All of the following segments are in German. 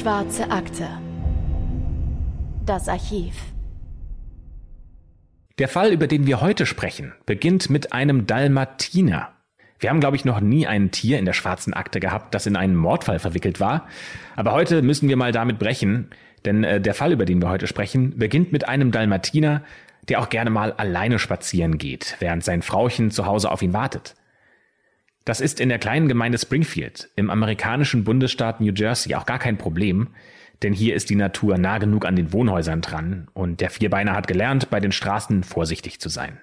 Schwarze Akte. Das Archiv. Der Fall, über den wir heute sprechen, beginnt mit einem Dalmatiner. Wir haben, glaube ich, noch nie ein Tier in der schwarzen Akte gehabt, das in einen Mordfall verwickelt war. Aber heute müssen wir mal damit brechen, denn äh, der Fall, über den wir heute sprechen, beginnt mit einem Dalmatiner, der auch gerne mal alleine spazieren geht, während sein Frauchen zu Hause auf ihn wartet. Das ist in der kleinen Gemeinde Springfield im amerikanischen Bundesstaat New Jersey auch gar kein Problem, denn hier ist die Natur nah genug an den Wohnhäusern dran und der Vierbeiner hat gelernt, bei den Straßen vorsichtig zu sein.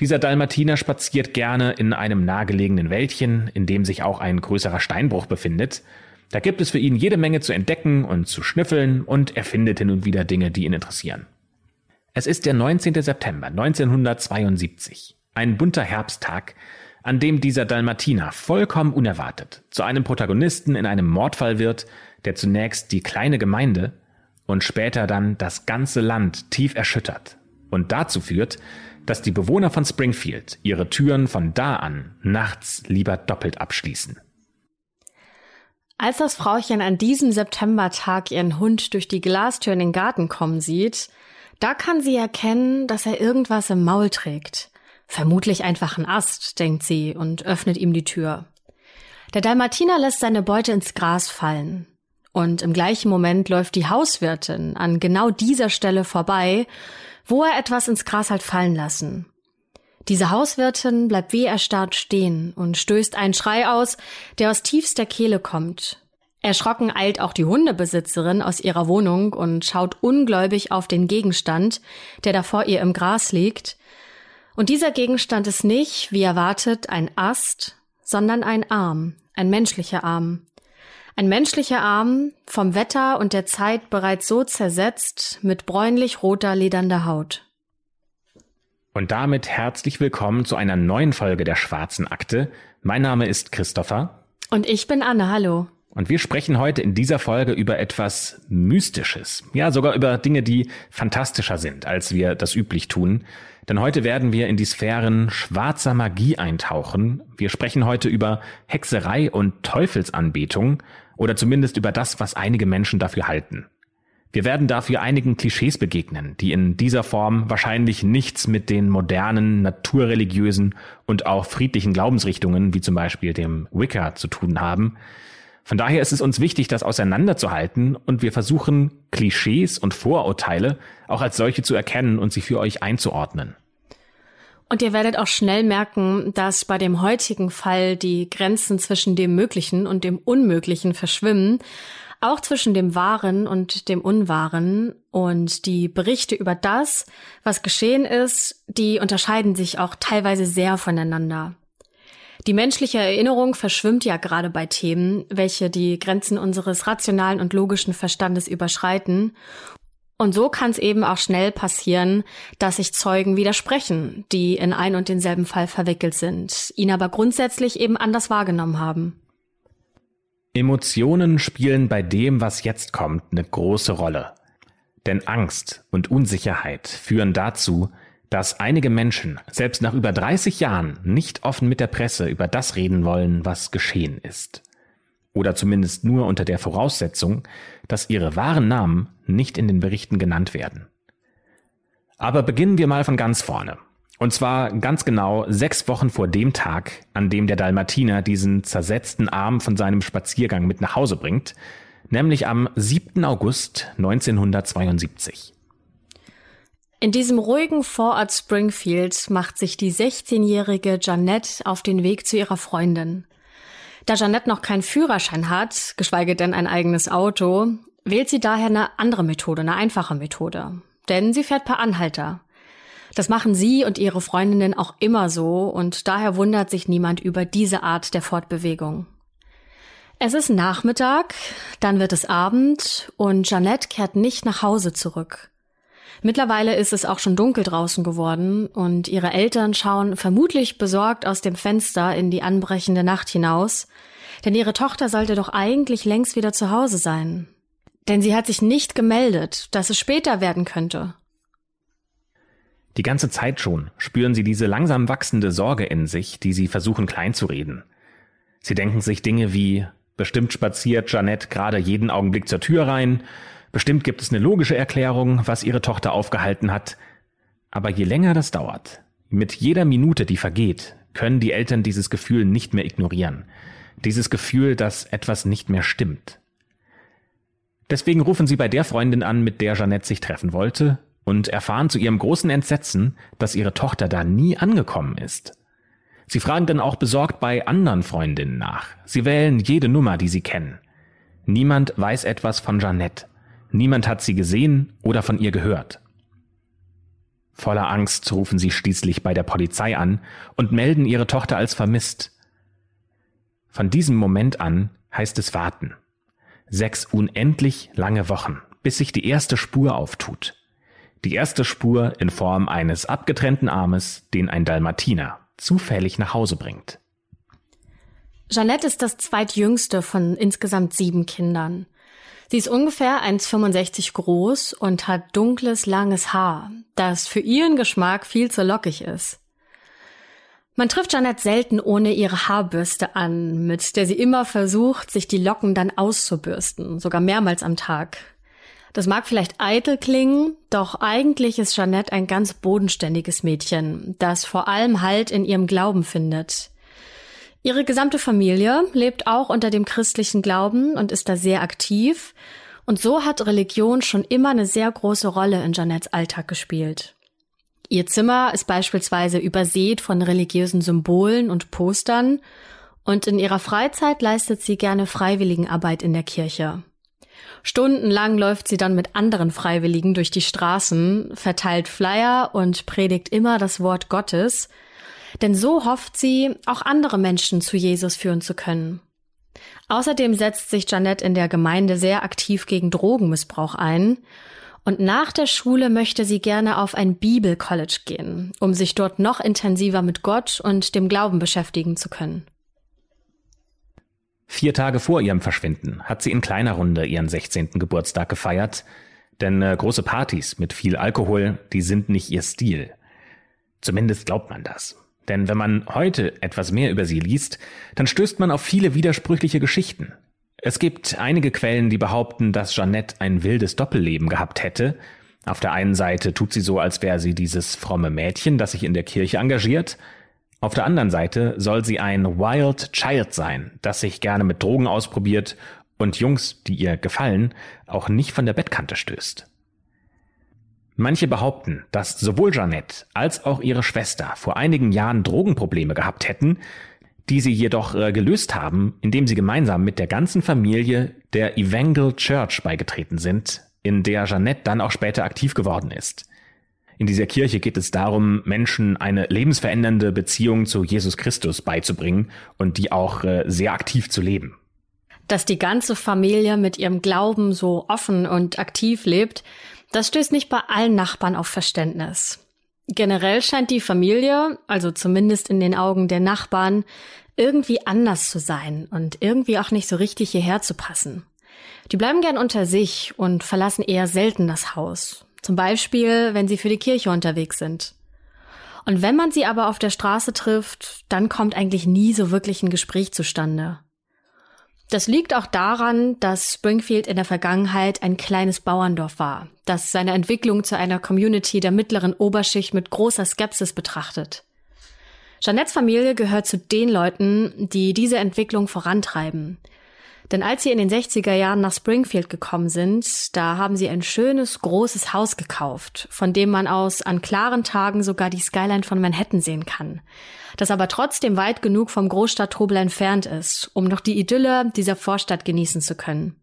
Dieser Dalmatiner spaziert gerne in einem nahegelegenen Wäldchen, in dem sich auch ein größerer Steinbruch befindet. Da gibt es für ihn jede Menge zu entdecken und zu schnüffeln und er findet hin und wieder Dinge, die ihn interessieren. Es ist der 19. September 1972, ein bunter Herbsttag, an dem dieser Dalmatiner vollkommen unerwartet zu einem Protagonisten in einem Mordfall wird, der zunächst die kleine Gemeinde und später dann das ganze Land tief erschüttert und dazu führt, dass die Bewohner von Springfield ihre Türen von da an nachts lieber doppelt abschließen. Als das Frauchen an diesem Septembertag ihren Hund durch die Glastür in den Garten kommen sieht, da kann sie erkennen, dass er irgendwas im Maul trägt. Vermutlich einfach ein Ast, denkt sie und öffnet ihm die Tür. Der Dalmatiner lässt seine Beute ins Gras fallen. Und im gleichen Moment läuft die Hauswirtin an genau dieser Stelle vorbei, wo er etwas ins Gras hat fallen lassen. Diese Hauswirtin bleibt wie erstarrt stehen und stößt einen Schrei aus, der aus tiefster Kehle kommt. Erschrocken eilt auch die Hundebesitzerin aus ihrer Wohnung und schaut ungläubig auf den Gegenstand, der da vor ihr im Gras liegt, und dieser Gegenstand ist nicht, wie erwartet, ein Ast, sondern ein Arm, ein menschlicher Arm. Ein menschlicher Arm, vom Wetter und der Zeit bereits so zersetzt, mit bräunlich-roter, ledernder Haut. Und damit herzlich willkommen zu einer neuen Folge der Schwarzen Akte. Mein Name ist Christopher. Und ich bin Anne, hallo. Und wir sprechen heute in dieser Folge über etwas Mystisches. Ja, sogar über Dinge, die fantastischer sind, als wir das üblich tun. Denn heute werden wir in die Sphären schwarzer Magie eintauchen. Wir sprechen heute über Hexerei und Teufelsanbetung oder zumindest über das, was einige Menschen dafür halten. Wir werden dafür einigen Klischees begegnen, die in dieser Form wahrscheinlich nichts mit den modernen, naturreligiösen und auch friedlichen Glaubensrichtungen wie zum Beispiel dem Wicca zu tun haben. Von daher ist es uns wichtig, das auseinanderzuhalten und wir versuchen, Klischees und Vorurteile auch als solche zu erkennen und sie für euch einzuordnen. Und ihr werdet auch schnell merken, dass bei dem heutigen Fall die Grenzen zwischen dem Möglichen und dem Unmöglichen verschwimmen, auch zwischen dem Wahren und dem Unwahren. Und die Berichte über das, was geschehen ist, die unterscheiden sich auch teilweise sehr voneinander. Die menschliche Erinnerung verschwimmt ja gerade bei Themen, welche die Grenzen unseres rationalen und logischen Verstandes überschreiten. Und so kann es eben auch schnell passieren, dass sich Zeugen widersprechen, die in ein und denselben Fall verwickelt sind, ihn aber grundsätzlich eben anders wahrgenommen haben. Emotionen spielen bei dem, was jetzt kommt, eine große Rolle. Denn Angst und Unsicherheit führen dazu, dass einige Menschen selbst nach über 30 Jahren nicht offen mit der Presse über das reden wollen, was geschehen ist. Oder zumindest nur unter der Voraussetzung, dass ihre wahren Namen nicht in den Berichten genannt werden. Aber beginnen wir mal von ganz vorne. Und zwar ganz genau sechs Wochen vor dem Tag, an dem der Dalmatiner diesen zersetzten Arm von seinem Spaziergang mit nach Hause bringt, nämlich am 7. August 1972. In diesem ruhigen Vorort Springfield macht sich die 16-jährige Janette auf den Weg zu ihrer Freundin. Da Janette noch keinen Führerschein hat, geschweige denn ein eigenes Auto, wählt sie daher eine andere Methode, eine einfache Methode. Denn sie fährt per Anhalter. Das machen sie und ihre Freundinnen auch immer so und daher wundert sich niemand über diese Art der Fortbewegung. Es ist Nachmittag, dann wird es Abend und Janette kehrt nicht nach Hause zurück. Mittlerweile ist es auch schon dunkel draußen geworden und ihre Eltern schauen vermutlich besorgt aus dem Fenster in die anbrechende Nacht hinaus, denn ihre Tochter sollte doch eigentlich längst wieder zu Hause sein. Denn sie hat sich nicht gemeldet, dass es später werden könnte. Die ganze Zeit schon spüren sie diese langsam wachsende Sorge in sich, die sie versuchen kleinzureden. Sie denken sich Dinge wie, Bestimmt spaziert Jeanette gerade jeden Augenblick zur Tür rein. Bestimmt gibt es eine logische Erklärung, was ihre Tochter aufgehalten hat. Aber je länger das dauert, mit jeder Minute, die vergeht, können die Eltern dieses Gefühl nicht mehr ignorieren. Dieses Gefühl, dass etwas nicht mehr stimmt. Deswegen rufen sie bei der Freundin an, mit der Jeanette sich treffen wollte, und erfahren zu ihrem großen Entsetzen, dass ihre Tochter da nie angekommen ist. Sie fragen dann auch besorgt bei anderen Freundinnen nach. Sie wählen jede Nummer, die sie kennen. Niemand weiß etwas von Jeanette. Niemand hat sie gesehen oder von ihr gehört. Voller Angst rufen sie schließlich bei der Polizei an und melden ihre Tochter als vermisst. Von diesem Moment an heißt es warten. Sechs unendlich lange Wochen, bis sich die erste Spur auftut. Die erste Spur in Form eines abgetrennten Armes, den ein Dalmatiner zufällig nach Hause bringt. Jeanette ist das zweitjüngste von insgesamt sieben Kindern. Sie ist ungefähr 1,65 groß und hat dunkles, langes Haar, das für ihren Geschmack viel zu lockig ist. Man trifft Jeanette selten ohne ihre Haarbürste an, mit der sie immer versucht, sich die Locken dann auszubürsten, sogar mehrmals am Tag. Das mag vielleicht eitel klingen, doch eigentlich ist Jeanette ein ganz bodenständiges Mädchen, das vor allem Halt in ihrem Glauben findet. Ihre gesamte Familie lebt auch unter dem christlichen Glauben und ist da sehr aktiv. Und so hat Religion schon immer eine sehr große Rolle in Janettes Alltag gespielt. Ihr Zimmer ist beispielsweise übersät von religiösen Symbolen und Postern und in ihrer Freizeit leistet sie gerne Freiwilligenarbeit in der Kirche. Stundenlang läuft sie dann mit anderen Freiwilligen durch die Straßen, verteilt Flyer und predigt immer das Wort Gottes, denn so hofft sie, auch andere Menschen zu Jesus führen zu können. Außerdem setzt sich Janette in der Gemeinde sehr aktiv gegen Drogenmissbrauch ein und nach der Schule möchte sie gerne auf ein Bibelcollege gehen, um sich dort noch intensiver mit Gott und dem Glauben beschäftigen zu können. Vier Tage vor ihrem Verschwinden hat sie in kleiner Runde ihren 16. Geburtstag gefeiert, denn äh, große Partys mit viel Alkohol, die sind nicht ihr Stil. Zumindest glaubt man das. Denn wenn man heute etwas mehr über sie liest, dann stößt man auf viele widersprüchliche Geschichten. Es gibt einige Quellen, die behaupten, dass Jeannette ein wildes Doppelleben gehabt hätte. Auf der einen Seite tut sie so, als wäre sie dieses fromme Mädchen, das sich in der Kirche engagiert. Auf der anderen Seite soll sie ein Wild Child sein, das sich gerne mit Drogen ausprobiert und Jungs, die ihr gefallen, auch nicht von der Bettkante stößt. Manche behaupten, dass sowohl Jeanette als auch ihre Schwester vor einigen Jahren Drogenprobleme gehabt hätten, die sie jedoch äh, gelöst haben, indem sie gemeinsam mit der ganzen Familie der Evangel Church beigetreten sind, in der Jeanette dann auch später aktiv geworden ist. In dieser Kirche geht es darum, Menschen eine lebensverändernde Beziehung zu Jesus Christus beizubringen und die auch äh, sehr aktiv zu leben. Dass die ganze Familie mit ihrem Glauben so offen und aktiv lebt, das stößt nicht bei allen Nachbarn auf Verständnis. Generell scheint die Familie, also zumindest in den Augen der Nachbarn, irgendwie anders zu sein und irgendwie auch nicht so richtig hierher zu passen. Die bleiben gern unter sich und verlassen eher selten das Haus. Zum Beispiel, wenn sie für die Kirche unterwegs sind. Und wenn man sie aber auf der Straße trifft, dann kommt eigentlich nie so wirklich ein Gespräch zustande. Das liegt auch daran, dass Springfield in der Vergangenheit ein kleines Bauerndorf war, das seine Entwicklung zu einer Community der mittleren Oberschicht mit großer Skepsis betrachtet. Jeanettes Familie gehört zu den Leuten, die diese Entwicklung vorantreiben. Denn als sie in den 60er Jahren nach Springfield gekommen sind, da haben sie ein schönes, großes Haus gekauft, von dem man aus an klaren Tagen sogar die Skyline von Manhattan sehen kann, das aber trotzdem weit genug vom Großstadttrubel entfernt ist, um noch die Idylle dieser Vorstadt genießen zu können.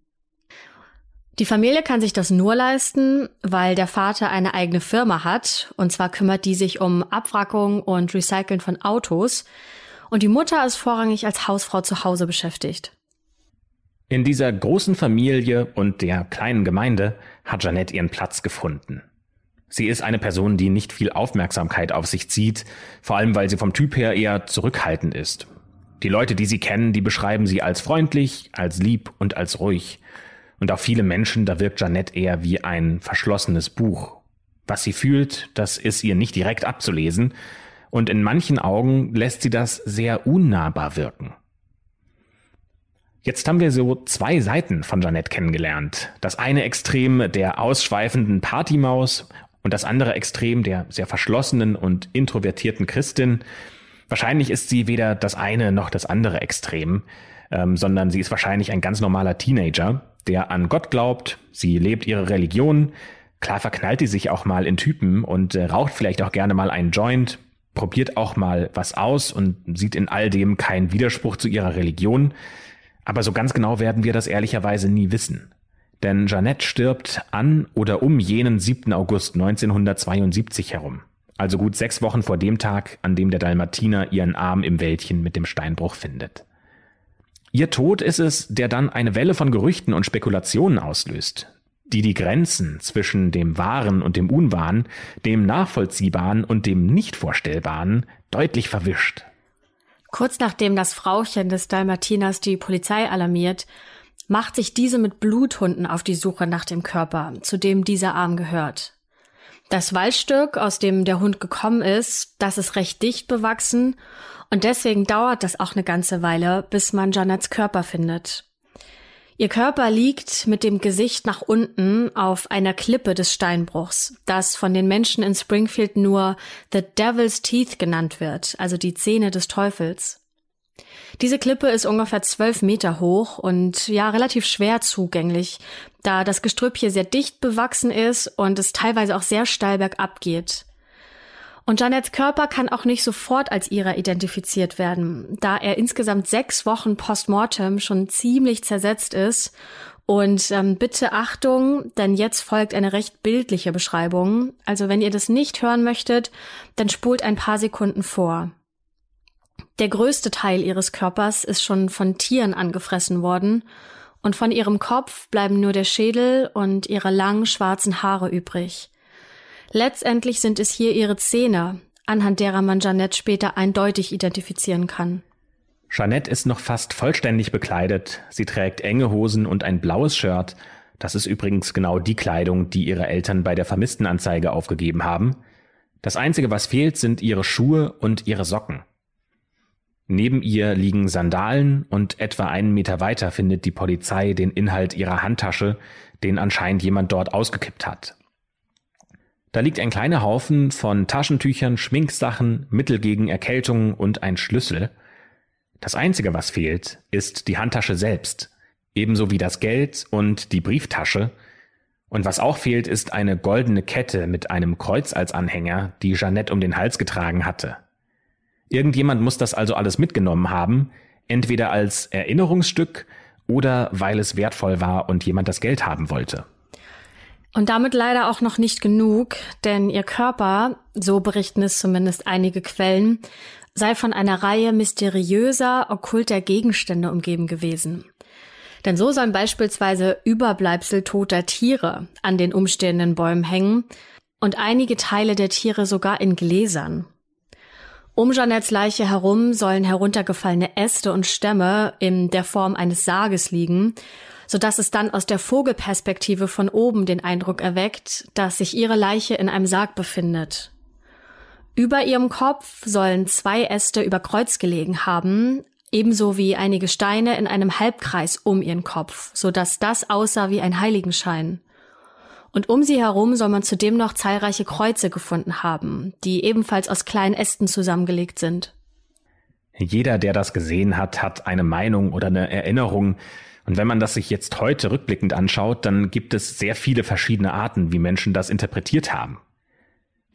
Die Familie kann sich das nur leisten, weil der Vater eine eigene Firma hat, und zwar kümmert die sich um Abwrackung und Recyceln von Autos, und die Mutter ist vorrangig als Hausfrau zu Hause beschäftigt. In dieser großen Familie und der kleinen Gemeinde hat Jeanette ihren Platz gefunden. Sie ist eine Person, die nicht viel Aufmerksamkeit auf sich zieht, vor allem weil sie vom Typ her eher zurückhaltend ist. Die Leute, die sie kennen, die beschreiben sie als freundlich, als lieb und als ruhig. Und auf viele Menschen, da wirkt Jeanette eher wie ein verschlossenes Buch. Was sie fühlt, das ist ihr nicht direkt abzulesen, und in manchen Augen lässt sie das sehr unnahbar wirken. Jetzt haben wir so zwei Seiten von Jeanette kennengelernt. Das eine Extrem der ausschweifenden Partymaus und das andere Extrem der sehr verschlossenen und introvertierten Christin. Wahrscheinlich ist sie weder das eine noch das andere Extrem, ähm, sondern sie ist wahrscheinlich ein ganz normaler Teenager, der an Gott glaubt, sie lebt ihre Religion, klar verknallt sie sich auch mal in Typen und äh, raucht vielleicht auch gerne mal einen Joint, probiert auch mal was aus und sieht in all dem keinen Widerspruch zu ihrer Religion. Aber so ganz genau werden wir das ehrlicherweise nie wissen. Denn Jeannette stirbt an oder um jenen 7. August 1972 herum. Also gut sechs Wochen vor dem Tag, an dem der Dalmatiner ihren Arm im Wäldchen mit dem Steinbruch findet. Ihr Tod ist es, der dann eine Welle von Gerüchten und Spekulationen auslöst, die die Grenzen zwischen dem Wahren und dem Unwahren, dem Nachvollziehbaren und dem Nicht-Vorstellbaren deutlich verwischt. Kurz nachdem das Frauchen des Dalmatiners die Polizei alarmiert, macht sich diese mit Bluthunden auf die Suche nach dem Körper, zu dem dieser Arm gehört. Das Waldstück, aus dem der Hund gekommen ist, das ist recht dicht bewachsen und deswegen dauert das auch eine ganze Weile, bis man Janets Körper findet. Ihr Körper liegt mit dem Gesicht nach unten auf einer Klippe des Steinbruchs, das von den Menschen in Springfield nur The Devil's Teeth genannt wird, also die Zähne des Teufels. Diese Klippe ist ungefähr zwölf Meter hoch und ja relativ schwer zugänglich, da das Gestrüpp hier sehr dicht bewachsen ist und es teilweise auch sehr steil bergab geht. Und Janets Körper kann auch nicht sofort als ihrer identifiziert werden, da er insgesamt sechs Wochen postmortem schon ziemlich zersetzt ist. Und ähm, bitte Achtung, denn jetzt folgt eine recht bildliche Beschreibung. Also wenn ihr das nicht hören möchtet, dann spult ein paar Sekunden vor. Der größte Teil ihres Körpers ist schon von Tieren angefressen worden und von ihrem Kopf bleiben nur der Schädel und ihre langen schwarzen Haare übrig. Letztendlich sind es hier ihre Zähne, anhand derer man Jeannette später eindeutig identifizieren kann. Jeannette ist noch fast vollständig bekleidet. Sie trägt enge Hosen und ein blaues Shirt. Das ist übrigens genau die Kleidung, die ihre Eltern bei der Vermisstenanzeige aufgegeben haben. Das Einzige, was fehlt, sind ihre Schuhe und ihre Socken. Neben ihr liegen Sandalen und etwa einen Meter weiter findet die Polizei den Inhalt ihrer Handtasche, den anscheinend jemand dort ausgekippt hat. Da liegt ein kleiner Haufen von Taschentüchern, Schminksachen, Mittel gegen Erkältungen und ein Schlüssel. Das Einzige, was fehlt, ist die Handtasche selbst, ebenso wie das Geld und die Brieftasche. Und was auch fehlt, ist eine goldene Kette mit einem Kreuz als Anhänger, die Jeannette um den Hals getragen hatte. Irgendjemand muss das also alles mitgenommen haben, entweder als Erinnerungsstück oder weil es wertvoll war und jemand das Geld haben wollte. Und damit leider auch noch nicht genug, denn ihr Körper, so berichten es zumindest einige Quellen, sei von einer Reihe mysteriöser, okkulter Gegenstände umgeben gewesen. Denn so sollen beispielsweise Überbleibsel toter Tiere an den umstehenden Bäumen hängen und einige Teile der Tiere sogar in Gläsern. Um Jeanettes Leiche herum sollen heruntergefallene Äste und Stämme in der Form eines Sarges liegen sodass es dann aus der Vogelperspektive von oben den Eindruck erweckt, dass sich ihre Leiche in einem Sarg befindet. Über ihrem Kopf sollen zwei Äste über Kreuz gelegen haben, ebenso wie einige Steine in einem Halbkreis um ihren Kopf, sodass das aussah wie ein Heiligenschein. Und um sie herum soll man zudem noch zahlreiche Kreuze gefunden haben, die ebenfalls aus kleinen Ästen zusammengelegt sind. Jeder, der das gesehen hat, hat eine Meinung oder eine Erinnerung, und wenn man das sich jetzt heute rückblickend anschaut, dann gibt es sehr viele verschiedene Arten, wie Menschen das interpretiert haben.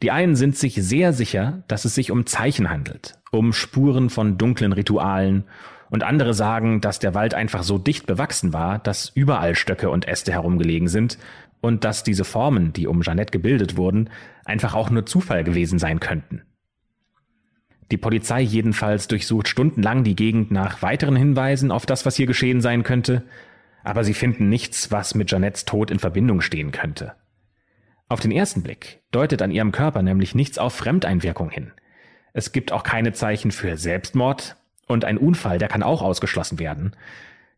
Die einen sind sich sehr sicher, dass es sich um Zeichen handelt, um Spuren von dunklen Ritualen, und andere sagen, dass der Wald einfach so dicht bewachsen war, dass überall Stöcke und Äste herumgelegen sind und dass diese Formen, die um Jeannette gebildet wurden, einfach auch nur Zufall gewesen sein könnten. Die Polizei jedenfalls durchsucht stundenlang die Gegend nach weiteren Hinweisen auf das, was hier geschehen sein könnte, aber sie finden nichts, was mit Janettes Tod in Verbindung stehen könnte. Auf den ersten Blick deutet an ihrem Körper nämlich nichts auf Fremdeinwirkung hin. Es gibt auch keine Zeichen für Selbstmord und ein Unfall, der kann auch ausgeschlossen werden.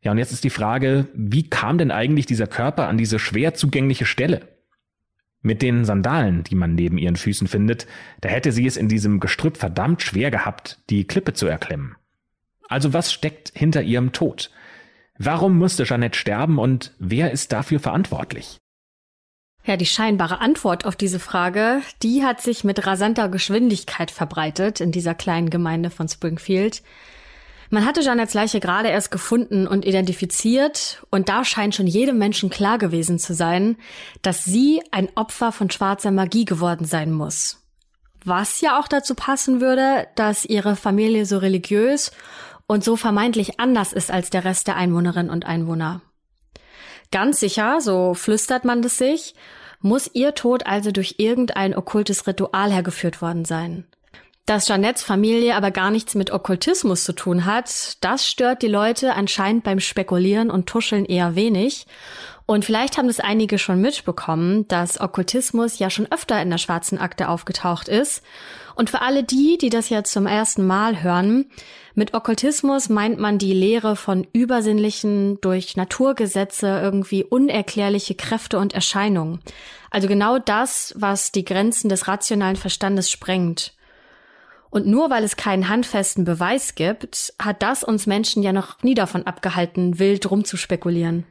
Ja, und jetzt ist die Frage, wie kam denn eigentlich dieser Körper an diese schwer zugängliche Stelle? Mit den Sandalen, die man neben ihren Füßen findet, da hätte sie es in diesem Gestrüpp verdammt schwer gehabt, die Klippe zu erklimmen. Also was steckt hinter ihrem Tod? Warum musste Jeanette sterben und wer ist dafür verantwortlich? Ja, die scheinbare Antwort auf diese Frage, die hat sich mit rasanter Geschwindigkeit verbreitet in dieser kleinen Gemeinde von Springfield. Man hatte Jeanettes Leiche gerade erst gefunden und identifiziert und da scheint schon jedem Menschen klar gewesen zu sein, dass sie ein Opfer von schwarzer Magie geworden sein muss. Was ja auch dazu passen würde, dass ihre Familie so religiös und so vermeintlich anders ist als der Rest der Einwohnerinnen und Einwohner. Ganz sicher, so flüstert man es sich, muss ihr Tod also durch irgendein okkultes Ritual hergeführt worden sein. Dass Jeanettes Familie aber gar nichts mit Okkultismus zu tun hat, das stört die Leute anscheinend beim Spekulieren und Tuscheln eher wenig. Und vielleicht haben das einige schon mitbekommen, dass Okkultismus ja schon öfter in der schwarzen Akte aufgetaucht ist. Und für alle die, die das jetzt zum ersten Mal hören, mit Okkultismus meint man die Lehre von übersinnlichen, durch Naturgesetze irgendwie unerklärliche Kräfte und Erscheinungen. Also genau das, was die Grenzen des rationalen Verstandes sprengt. Und nur weil es keinen handfesten Beweis gibt, hat das uns Menschen ja noch nie davon abgehalten, wild rumzuspekulieren.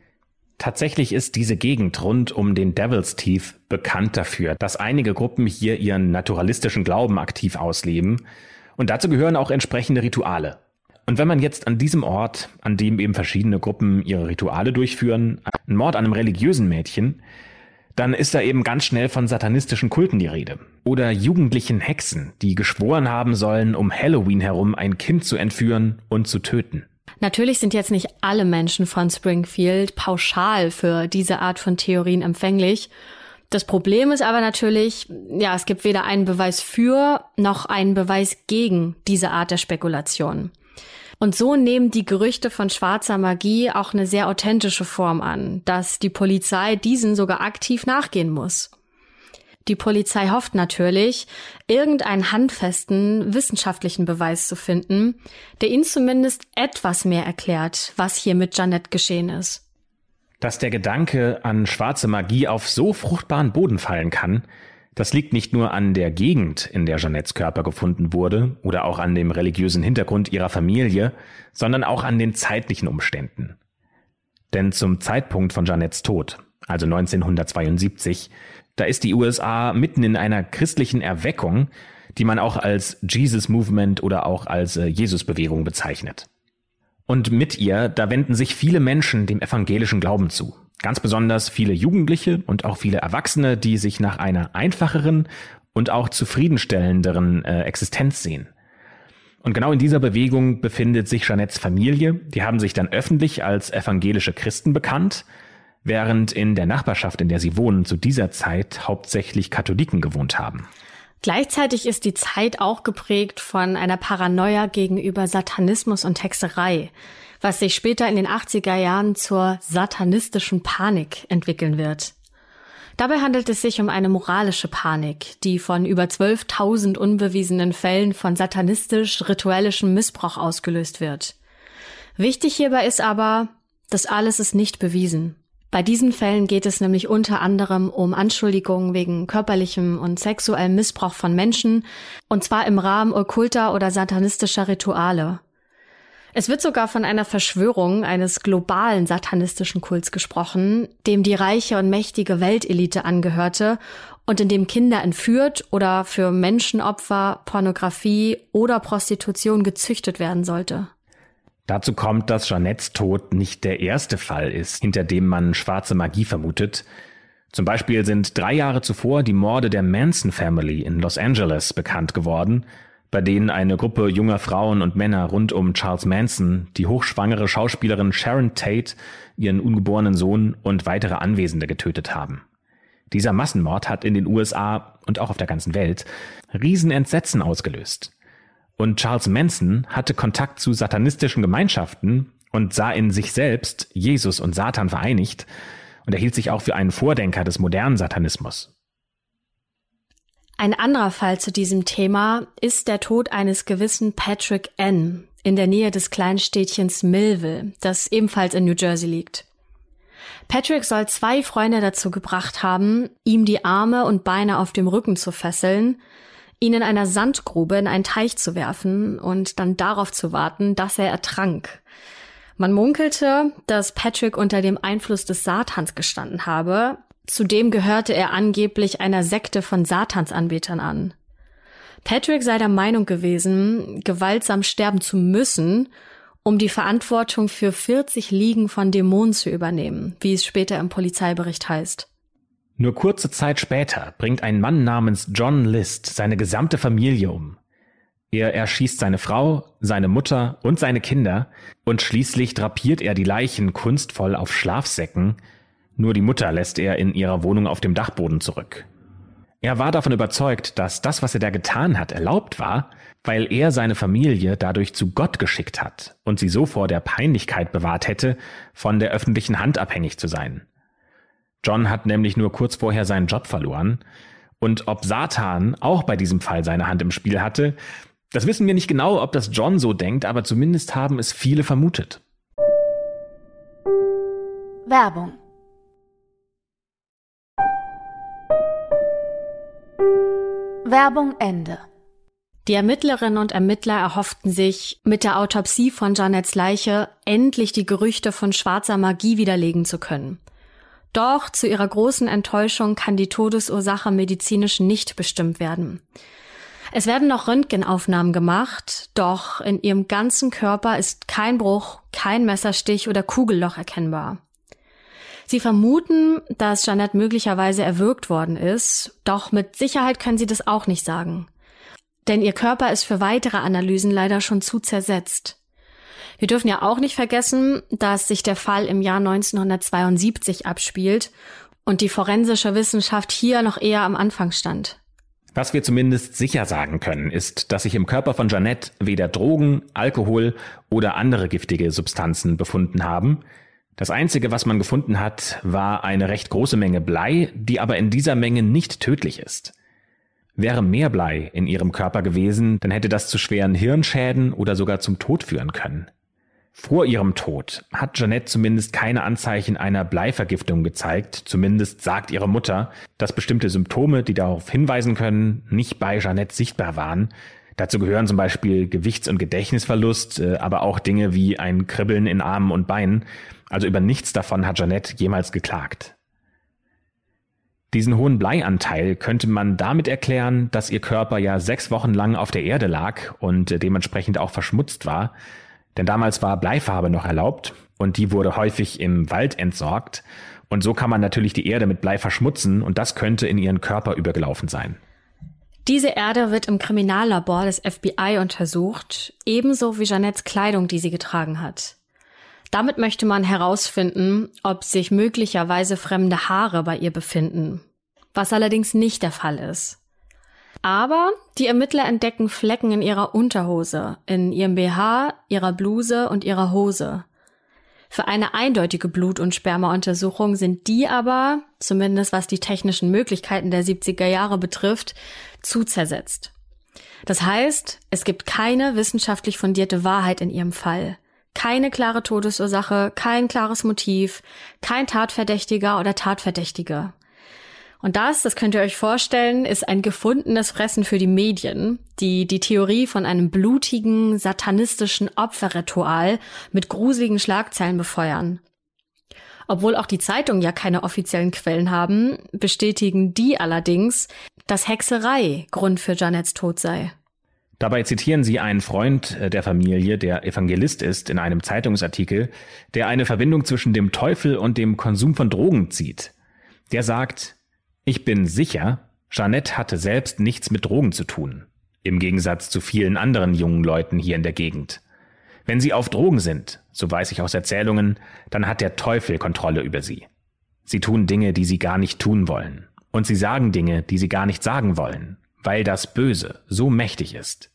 Tatsächlich ist diese Gegend rund um den Devil's Teeth bekannt dafür, dass einige Gruppen hier ihren naturalistischen Glauben aktiv ausleben und dazu gehören auch entsprechende Rituale. Und wenn man jetzt an diesem Ort, an dem eben verschiedene Gruppen ihre Rituale durchführen, einen Mord an einem religiösen Mädchen, dann ist da eben ganz schnell von satanistischen Kulten die Rede. Oder jugendlichen Hexen, die geschworen haben sollen, um Halloween herum ein Kind zu entführen und zu töten. Natürlich sind jetzt nicht alle Menschen von Springfield pauschal für diese Art von Theorien empfänglich. Das Problem ist aber natürlich, ja, es gibt weder einen Beweis für noch einen Beweis gegen diese Art der Spekulation. Und so nehmen die Gerüchte von schwarzer Magie auch eine sehr authentische Form an, dass die Polizei diesen sogar aktiv nachgehen muss. Die Polizei hofft natürlich, irgendeinen handfesten wissenschaftlichen Beweis zu finden, der ihnen zumindest etwas mehr erklärt, was hier mit Janet geschehen ist. Dass der Gedanke an schwarze Magie auf so fruchtbaren Boden fallen kann, das liegt nicht nur an der Gegend, in der Jeanettes Körper gefunden wurde, oder auch an dem religiösen Hintergrund ihrer Familie, sondern auch an den zeitlichen Umständen. Denn zum Zeitpunkt von Jeanettes Tod, also 1972, da ist die USA mitten in einer christlichen Erweckung, die man auch als Jesus Movement oder auch als äh, Jesus-Bewegung bezeichnet. Und mit ihr, da wenden sich viele Menschen dem evangelischen Glauben zu. Ganz besonders viele Jugendliche und auch viele Erwachsene, die sich nach einer einfacheren und auch zufriedenstellenderen äh, Existenz sehen. Und genau in dieser Bewegung befindet sich Jeanettes Familie. Die haben sich dann öffentlich als evangelische Christen bekannt, während in der Nachbarschaft, in der sie wohnen, zu dieser Zeit hauptsächlich Katholiken gewohnt haben. Gleichzeitig ist die Zeit auch geprägt von einer Paranoia gegenüber Satanismus und Hexerei, was sich später in den 80er Jahren zur satanistischen Panik entwickeln wird. Dabei handelt es sich um eine moralische Panik, die von über 12.000 unbewiesenen Fällen von satanistisch-rituellischem Missbrauch ausgelöst wird. Wichtig hierbei ist aber, das alles ist nicht bewiesen. Bei diesen Fällen geht es nämlich unter anderem um Anschuldigungen wegen körperlichem und sexuellem Missbrauch von Menschen, und zwar im Rahmen okkulter oder satanistischer Rituale. Es wird sogar von einer Verschwörung eines globalen satanistischen Kults gesprochen, dem die reiche und mächtige Weltelite angehörte und in dem Kinder entführt oder für Menschenopfer, Pornografie oder Prostitution gezüchtet werden sollte. Dazu kommt, dass Jeanettes Tod nicht der erste Fall ist, hinter dem man schwarze Magie vermutet. Zum Beispiel sind drei Jahre zuvor die Morde der Manson Family in Los Angeles bekannt geworden, bei denen eine Gruppe junger Frauen und Männer rund um Charles Manson die hochschwangere Schauspielerin Sharon Tate, ihren ungeborenen Sohn und weitere Anwesende getötet haben. Dieser Massenmord hat in den USA und auch auf der ganzen Welt Riesenentsetzen ausgelöst. Und Charles Manson hatte Kontakt zu satanistischen Gemeinschaften und sah in sich selbst Jesus und Satan vereinigt und er hielt sich auch für einen Vordenker des modernen Satanismus. Ein anderer Fall zu diesem Thema ist der Tod eines gewissen Patrick N. in der Nähe des Kleinstädtchens Millville, das ebenfalls in New Jersey liegt. Patrick soll zwei Freunde dazu gebracht haben, ihm die Arme und Beine auf dem Rücken zu fesseln ihn in einer Sandgrube in einen Teich zu werfen und dann darauf zu warten, dass er ertrank. Man munkelte, dass Patrick unter dem Einfluss des Satans gestanden habe. Zudem gehörte er angeblich einer Sekte von Satansanbetern an. Patrick sei der Meinung gewesen, gewaltsam sterben zu müssen, um die Verantwortung für 40 Liegen von Dämonen zu übernehmen, wie es später im Polizeibericht heißt. Nur kurze Zeit später bringt ein Mann namens John List seine gesamte Familie um. Er erschießt seine Frau, seine Mutter und seine Kinder und schließlich drapiert er die Leichen kunstvoll auf Schlafsäcken, nur die Mutter lässt er in ihrer Wohnung auf dem Dachboden zurück. Er war davon überzeugt, dass das, was er da getan hat, erlaubt war, weil er seine Familie dadurch zu Gott geschickt hat und sie so vor der Peinlichkeit bewahrt hätte, von der öffentlichen Hand abhängig zu sein. John hat nämlich nur kurz vorher seinen Job verloren, und ob Satan auch bei diesem Fall seine Hand im Spiel hatte, das wissen wir nicht genau, ob das John so denkt, aber zumindest haben es viele vermutet. Werbung Werbung Ende. Die Ermittlerinnen und Ermittler erhofften sich, mit der Autopsie von Janets Leiche endlich die Gerüchte von schwarzer Magie widerlegen zu können. Doch zu ihrer großen Enttäuschung kann die Todesursache medizinisch nicht bestimmt werden. Es werden noch Röntgenaufnahmen gemacht, doch in ihrem ganzen Körper ist kein Bruch, kein Messerstich oder Kugelloch erkennbar. Sie vermuten, dass Jeanette möglicherweise erwürgt worden ist, doch mit Sicherheit können sie das auch nicht sagen. Denn ihr Körper ist für weitere Analysen leider schon zu zersetzt. Wir dürfen ja auch nicht vergessen, dass sich der Fall im Jahr 1972 abspielt und die forensische Wissenschaft hier noch eher am Anfang stand. Was wir zumindest sicher sagen können, ist, dass sich im Körper von Jeanette weder Drogen, Alkohol oder andere giftige Substanzen befunden haben. Das Einzige, was man gefunden hat, war eine recht große Menge Blei, die aber in dieser Menge nicht tödlich ist. Wäre mehr Blei in ihrem Körper gewesen, dann hätte das zu schweren Hirnschäden oder sogar zum Tod führen können. Vor ihrem Tod hat Jeanette zumindest keine Anzeichen einer Bleivergiftung gezeigt, zumindest sagt ihre Mutter, dass bestimmte Symptome, die darauf hinweisen können, nicht bei Jeanette sichtbar waren. Dazu gehören zum Beispiel Gewichts- und Gedächtnisverlust, äh, aber auch Dinge wie ein Kribbeln in Armen und Beinen. Also über nichts davon hat Jeanette jemals geklagt. Diesen hohen Bleianteil könnte man damit erklären, dass ihr Körper ja sechs Wochen lang auf der Erde lag und äh, dementsprechend auch verschmutzt war. Denn damals war Bleifarbe noch erlaubt und die wurde häufig im Wald entsorgt. Und so kann man natürlich die Erde mit Blei verschmutzen und das könnte in ihren Körper übergelaufen sein. Diese Erde wird im Kriminallabor des FBI untersucht, ebenso wie Jeanettes Kleidung, die sie getragen hat. Damit möchte man herausfinden, ob sich möglicherweise fremde Haare bei ihr befinden, was allerdings nicht der Fall ist. Aber die Ermittler entdecken Flecken in ihrer Unterhose, in ihrem BH, ihrer Bluse und ihrer Hose. Für eine eindeutige Blut- und Spermauntersuchung sind die aber, zumindest was die technischen Möglichkeiten der 70er Jahre betrifft, zu zersetzt. Das heißt, es gibt keine wissenschaftlich fundierte Wahrheit in ihrem Fall. Keine klare Todesursache, kein klares Motiv, kein Tatverdächtiger oder Tatverdächtige. Und das, das könnt ihr euch vorstellen, ist ein gefundenes Fressen für die Medien, die die Theorie von einem blutigen, satanistischen Opferritual mit gruseligen Schlagzeilen befeuern. Obwohl auch die Zeitungen ja keine offiziellen Quellen haben, bestätigen die allerdings, dass Hexerei Grund für Janets Tod sei. Dabei zitieren sie einen Freund äh, der Familie, der Evangelist ist, in einem Zeitungsartikel, der eine Verbindung zwischen dem Teufel und dem Konsum von Drogen zieht. Der sagt, ich bin sicher, Jeannette hatte selbst nichts mit Drogen zu tun, im Gegensatz zu vielen anderen jungen Leuten hier in der Gegend. Wenn sie auf Drogen sind, so weiß ich aus Erzählungen, dann hat der Teufel Kontrolle über sie. Sie tun Dinge, die sie gar nicht tun wollen. Und sie sagen Dinge, die sie gar nicht sagen wollen, weil das Böse so mächtig ist.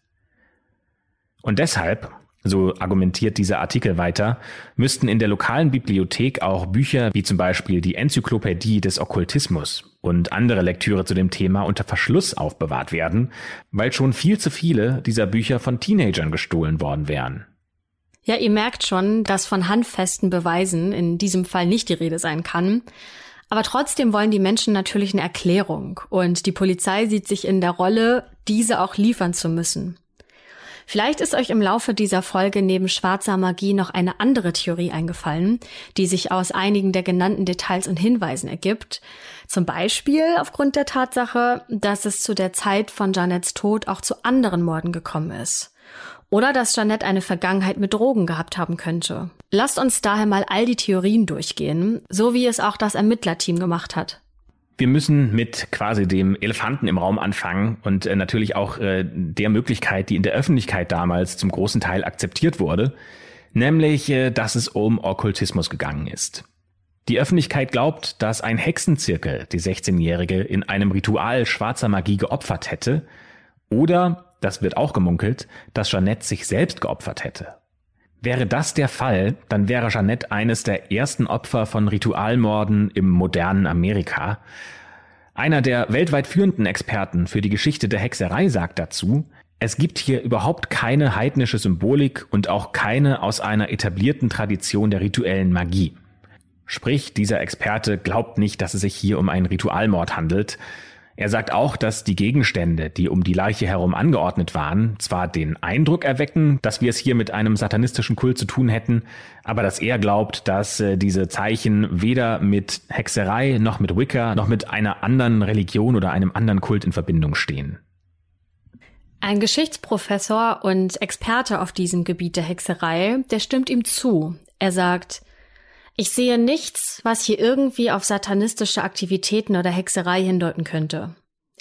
Und deshalb so argumentiert dieser Artikel weiter, müssten in der lokalen Bibliothek auch Bücher wie zum Beispiel die Enzyklopädie des Okkultismus und andere Lektüre zu dem Thema unter Verschluss aufbewahrt werden, weil schon viel zu viele dieser Bücher von Teenagern gestohlen worden wären. Ja, ihr merkt schon, dass von handfesten Beweisen in diesem Fall nicht die Rede sein kann. Aber trotzdem wollen die Menschen natürlich eine Erklärung und die Polizei sieht sich in der Rolle, diese auch liefern zu müssen. Vielleicht ist euch im Laufe dieser Folge neben schwarzer Magie noch eine andere Theorie eingefallen, die sich aus einigen der genannten Details und Hinweisen ergibt. Zum Beispiel aufgrund der Tatsache, dass es zu der Zeit von Janets Tod auch zu anderen Morden gekommen ist. Oder dass Janette eine Vergangenheit mit Drogen gehabt haben könnte. Lasst uns daher mal all die Theorien durchgehen, so wie es auch das Ermittlerteam gemacht hat. Wir müssen mit quasi dem Elefanten im Raum anfangen und äh, natürlich auch äh, der Möglichkeit, die in der Öffentlichkeit damals zum großen Teil akzeptiert wurde, nämlich, äh, dass es um Okkultismus gegangen ist. Die Öffentlichkeit glaubt, dass ein Hexenzirkel die 16-Jährige in einem Ritual schwarzer Magie geopfert hätte oder, das wird auch gemunkelt, dass Jeannette sich selbst geopfert hätte. Wäre das der Fall, dann wäre Jeannette eines der ersten Opfer von Ritualmorden im modernen Amerika. Einer der weltweit führenden Experten für die Geschichte der Hexerei sagt dazu, es gibt hier überhaupt keine heidnische Symbolik und auch keine aus einer etablierten Tradition der rituellen Magie. Sprich, dieser Experte glaubt nicht, dass es sich hier um einen Ritualmord handelt, er sagt auch, dass die Gegenstände, die um die Leiche herum angeordnet waren, zwar den Eindruck erwecken, dass wir es hier mit einem satanistischen Kult zu tun hätten, aber dass er glaubt, dass äh, diese Zeichen weder mit Hexerei noch mit Wicca noch mit einer anderen Religion oder einem anderen Kult in Verbindung stehen. Ein Geschichtsprofessor und Experte auf diesem Gebiet der Hexerei, der stimmt ihm zu. Er sagt, ich sehe nichts, was hier irgendwie auf satanistische Aktivitäten oder Hexerei hindeuten könnte.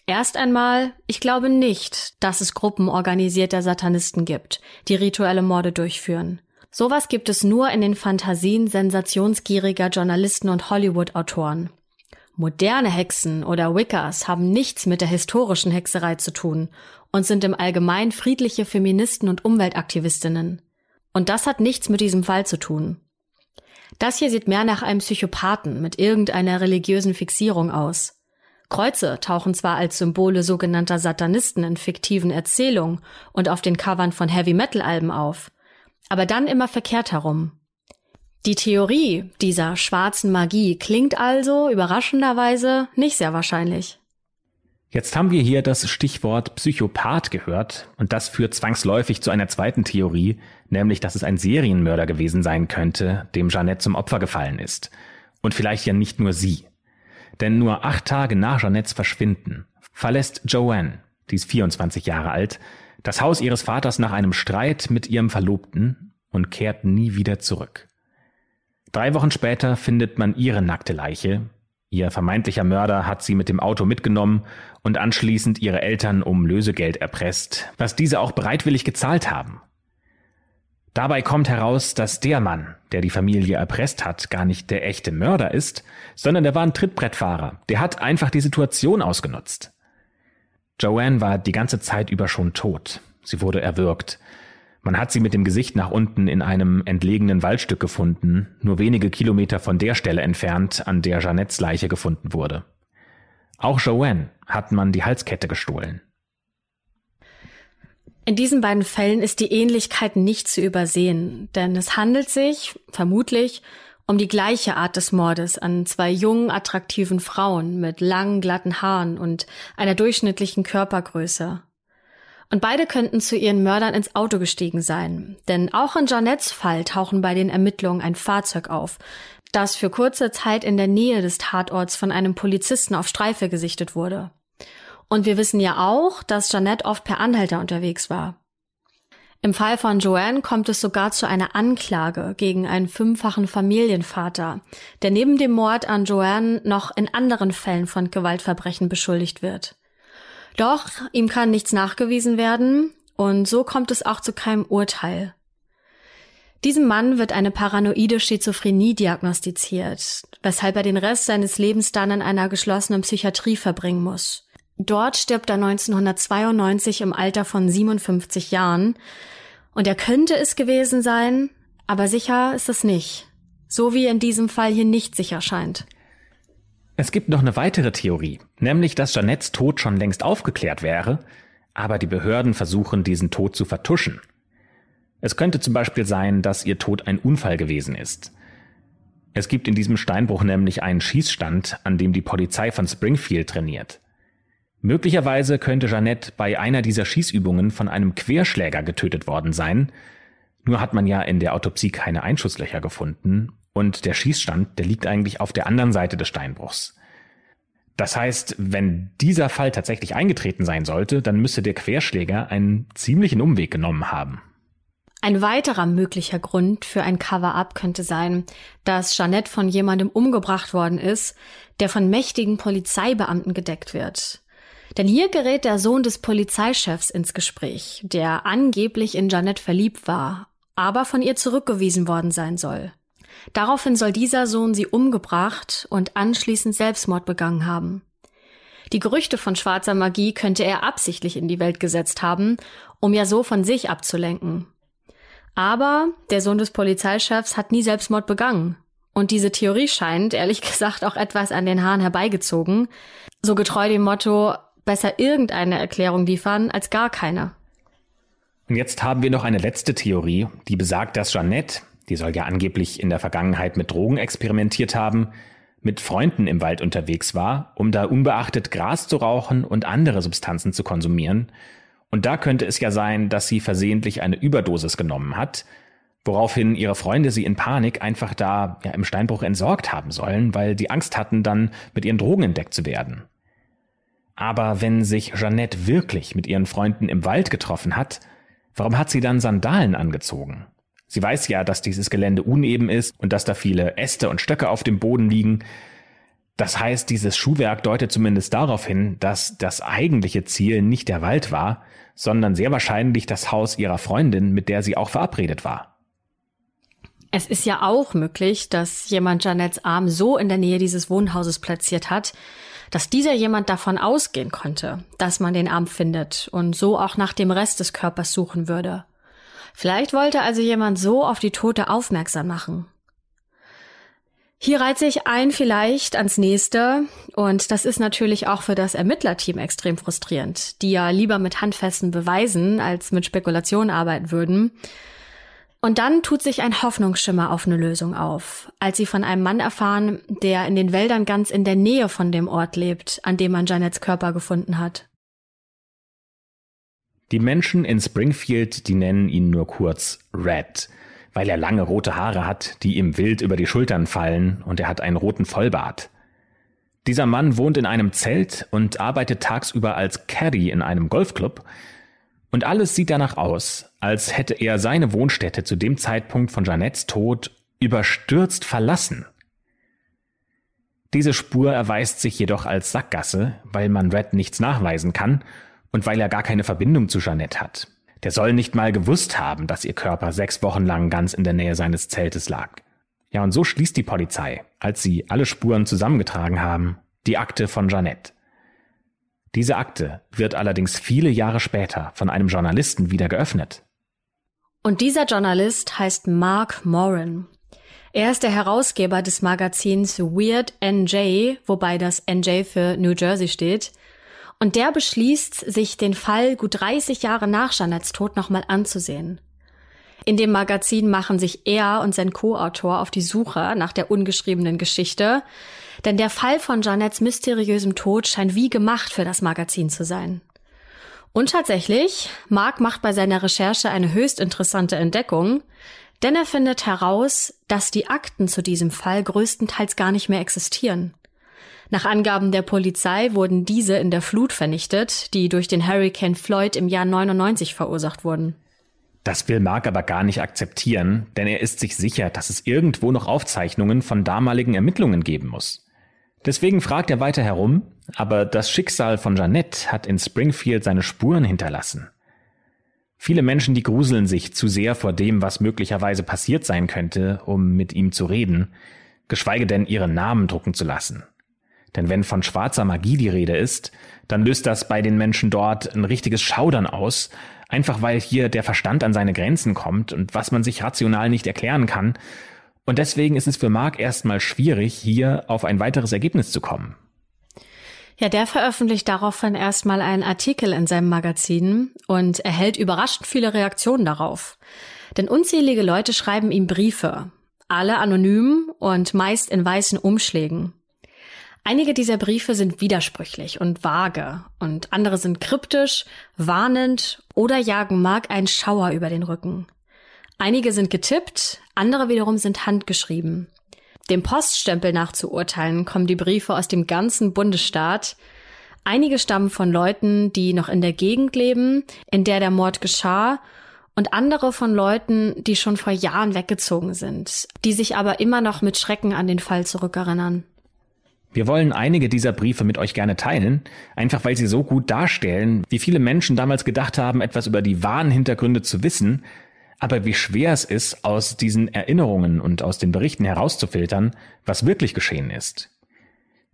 Erst einmal, ich glaube nicht, dass es Gruppen organisierter Satanisten gibt, die rituelle Morde durchführen. Sowas gibt es nur in den Fantasien sensationsgieriger Journalisten und Hollywood-Autoren. Moderne Hexen oder Wiccas haben nichts mit der historischen Hexerei zu tun und sind im Allgemeinen friedliche Feministen und Umweltaktivistinnen. Und das hat nichts mit diesem Fall zu tun. Das hier sieht mehr nach einem Psychopathen mit irgendeiner religiösen Fixierung aus. Kreuze tauchen zwar als Symbole sogenannter Satanisten in fiktiven Erzählungen und auf den Covern von Heavy-Metal-Alben auf, aber dann immer verkehrt herum. Die Theorie dieser schwarzen Magie klingt also überraschenderweise nicht sehr wahrscheinlich. Jetzt haben wir hier das Stichwort Psychopath gehört und das führt zwangsläufig zu einer zweiten Theorie, nämlich dass es ein Serienmörder gewesen sein könnte, dem Jeannette zum Opfer gefallen ist. Und vielleicht ja nicht nur sie. Denn nur acht Tage nach Jeannettes Verschwinden verlässt Joanne, die ist 24 Jahre alt, das Haus ihres Vaters nach einem Streit mit ihrem Verlobten und kehrt nie wieder zurück. Drei Wochen später findet man ihre nackte Leiche, Ihr vermeintlicher Mörder hat sie mit dem Auto mitgenommen und anschließend ihre Eltern um Lösegeld erpresst, was diese auch bereitwillig gezahlt haben. Dabei kommt heraus, dass der Mann, der die Familie erpresst hat, gar nicht der echte Mörder ist, sondern der war ein Trittbrettfahrer. Der hat einfach die Situation ausgenutzt. Joanne war die ganze Zeit über schon tot. Sie wurde erwürgt. Man hat sie mit dem Gesicht nach unten in einem entlegenen Waldstück gefunden, nur wenige Kilometer von der Stelle entfernt, an der Jeanettes Leiche gefunden wurde. Auch Joanne hat man die Halskette gestohlen. In diesen beiden Fällen ist die Ähnlichkeit nicht zu übersehen, denn es handelt sich, vermutlich, um die gleiche Art des Mordes an zwei jungen, attraktiven Frauen mit langen, glatten Haaren und einer durchschnittlichen Körpergröße. Und beide könnten zu ihren Mördern ins Auto gestiegen sein. Denn auch in Janettes Fall tauchen bei den Ermittlungen ein Fahrzeug auf, das für kurze Zeit in der Nähe des Tatorts von einem Polizisten auf Streife gesichtet wurde. Und wir wissen ja auch, dass Janette oft per Anhalter unterwegs war. Im Fall von Joanne kommt es sogar zu einer Anklage gegen einen fünffachen Familienvater, der neben dem Mord an Joanne noch in anderen Fällen von Gewaltverbrechen beschuldigt wird. Doch ihm kann nichts nachgewiesen werden und so kommt es auch zu keinem Urteil. Diesem Mann wird eine paranoide Schizophrenie diagnostiziert, weshalb er den Rest seines Lebens dann in einer geschlossenen Psychiatrie verbringen muss. Dort stirbt er 1992 im Alter von 57 Jahren und er könnte es gewesen sein, aber sicher ist es nicht. So wie in diesem Fall hier nicht sicher scheint. Es gibt noch eine weitere Theorie, nämlich dass Jeanettes Tod schon längst aufgeklärt wäre, aber die Behörden versuchen, diesen Tod zu vertuschen. Es könnte zum Beispiel sein, dass ihr Tod ein Unfall gewesen ist. Es gibt in diesem Steinbruch nämlich einen Schießstand, an dem die Polizei von Springfield trainiert. Möglicherweise könnte Jeannette bei einer dieser Schießübungen von einem Querschläger getötet worden sein. Nur hat man ja in der Autopsie keine Einschusslöcher gefunden und der Schießstand, der liegt eigentlich auf der anderen Seite des Steinbruchs. Das heißt, wenn dieser Fall tatsächlich eingetreten sein sollte, dann müsste der Querschläger einen ziemlichen Umweg genommen haben. Ein weiterer möglicher Grund für ein Cover-up könnte sein, dass Jeannette von jemandem umgebracht worden ist, der von mächtigen Polizeibeamten gedeckt wird. Denn hier gerät der Sohn des Polizeichefs ins Gespräch, der angeblich in Jeannette verliebt war, aber von ihr zurückgewiesen worden sein soll. Daraufhin soll dieser Sohn sie umgebracht und anschließend Selbstmord begangen haben. Die Gerüchte von schwarzer Magie könnte er absichtlich in die Welt gesetzt haben, um ja so von sich abzulenken. Aber der Sohn des Polizeichefs hat nie Selbstmord begangen. Und diese Theorie scheint, ehrlich gesagt, auch etwas an den Haaren herbeigezogen. So getreu dem Motto, besser irgendeine Erklärung liefern als gar keine. Und jetzt haben wir noch eine letzte Theorie, die besagt, dass Jeannette, die soll ja angeblich in der Vergangenheit mit Drogen experimentiert haben, mit Freunden im Wald unterwegs war, um da unbeachtet Gras zu rauchen und andere Substanzen zu konsumieren. Und da könnte es ja sein, dass sie versehentlich eine Überdosis genommen hat, woraufhin ihre Freunde sie in Panik einfach da ja, im Steinbruch entsorgt haben sollen, weil die Angst hatten, dann mit ihren Drogen entdeckt zu werden. Aber wenn sich Jeannette wirklich mit ihren Freunden im Wald getroffen hat, warum hat sie dann Sandalen angezogen? Sie weiß ja, dass dieses Gelände uneben ist und dass da viele Äste und Stöcke auf dem Boden liegen. Das heißt, dieses Schuhwerk deutet zumindest darauf hin, dass das eigentliche Ziel nicht der Wald war, sondern sehr wahrscheinlich das Haus ihrer Freundin, mit der sie auch verabredet war. Es ist ja auch möglich, dass jemand Janettes Arm so in der Nähe dieses Wohnhauses platziert hat, dass dieser jemand davon ausgehen konnte, dass man den Arm findet und so auch nach dem Rest des Körpers suchen würde. Vielleicht wollte also jemand so auf die Tote aufmerksam machen. Hier reiht sich ein vielleicht ans nächste und das ist natürlich auch für das Ermittlerteam extrem frustrierend, die ja lieber mit handfesten Beweisen als mit Spekulationen arbeiten würden. Und dann tut sich ein Hoffnungsschimmer auf eine Lösung auf, als sie von einem Mann erfahren, der in den Wäldern ganz in der Nähe von dem Ort lebt, an dem man Janets Körper gefunden hat. Die Menschen in Springfield, die nennen ihn nur kurz Red, weil er lange rote Haare hat, die ihm wild über die Schultern fallen und er hat einen roten Vollbart. Dieser Mann wohnt in einem Zelt und arbeitet tagsüber als Caddy in einem Golfclub und alles sieht danach aus, als hätte er seine Wohnstätte zu dem Zeitpunkt von Janettes Tod überstürzt verlassen. Diese Spur erweist sich jedoch als Sackgasse, weil man Red nichts nachweisen kann und weil er gar keine Verbindung zu Jeanette hat. Der soll nicht mal gewusst haben, dass ihr Körper sechs Wochen lang ganz in der Nähe seines Zeltes lag. Ja, und so schließt die Polizei, als sie alle Spuren zusammengetragen haben, die Akte von Jeanette. Diese Akte wird allerdings viele Jahre später von einem Journalisten wieder geöffnet. Und dieser Journalist heißt Mark Moran. Er ist der Herausgeber des Magazins Weird NJ, wobei das NJ für New Jersey steht, und der beschließt, sich den Fall gut 30 Jahre nach Jeanettes Tod nochmal anzusehen. In dem Magazin machen sich er und sein Co-Autor auf die Suche nach der ungeschriebenen Geschichte, denn der Fall von Jeanettes mysteriösem Tod scheint wie gemacht für das Magazin zu sein. Und tatsächlich, Mark macht bei seiner Recherche eine höchst interessante Entdeckung, denn er findet heraus, dass die Akten zu diesem Fall größtenteils gar nicht mehr existieren. Nach Angaben der Polizei wurden diese in der Flut vernichtet, die durch den Hurricane Floyd im Jahr 99 verursacht wurden. Das will Mark aber gar nicht akzeptieren, denn er ist sich sicher, dass es irgendwo noch Aufzeichnungen von damaligen Ermittlungen geben muss. Deswegen fragt er weiter herum, aber das Schicksal von Jeanette hat in Springfield seine Spuren hinterlassen. Viele Menschen, die gruseln sich zu sehr vor dem, was möglicherweise passiert sein könnte, um mit ihm zu reden, geschweige denn ihren Namen drucken zu lassen. Denn wenn von schwarzer Magie die Rede ist, dann löst das bei den Menschen dort ein richtiges Schaudern aus, einfach weil hier der Verstand an seine Grenzen kommt und was man sich rational nicht erklären kann. Und deswegen ist es für Mark erstmal schwierig, hier auf ein weiteres Ergebnis zu kommen. Ja, der veröffentlicht daraufhin erstmal einen Artikel in seinem Magazin und erhält überraschend viele Reaktionen darauf. Denn unzählige Leute schreiben ihm Briefe, alle anonym und meist in weißen Umschlägen. Einige dieser Briefe sind widersprüchlich und vage und andere sind kryptisch, warnend oder jagen Mark einen Schauer über den Rücken. Einige sind getippt, andere wiederum sind handgeschrieben. Dem Poststempel nach zu urteilen kommen die Briefe aus dem ganzen Bundesstaat. Einige stammen von Leuten, die noch in der Gegend leben, in der der Mord geschah, und andere von Leuten, die schon vor Jahren weggezogen sind, die sich aber immer noch mit Schrecken an den Fall zurückerinnern. Wir wollen einige dieser Briefe mit euch gerne teilen, einfach weil sie so gut darstellen, wie viele Menschen damals gedacht haben, etwas über die wahren Hintergründe zu wissen, aber wie schwer es ist, aus diesen Erinnerungen und aus den Berichten herauszufiltern, was wirklich geschehen ist.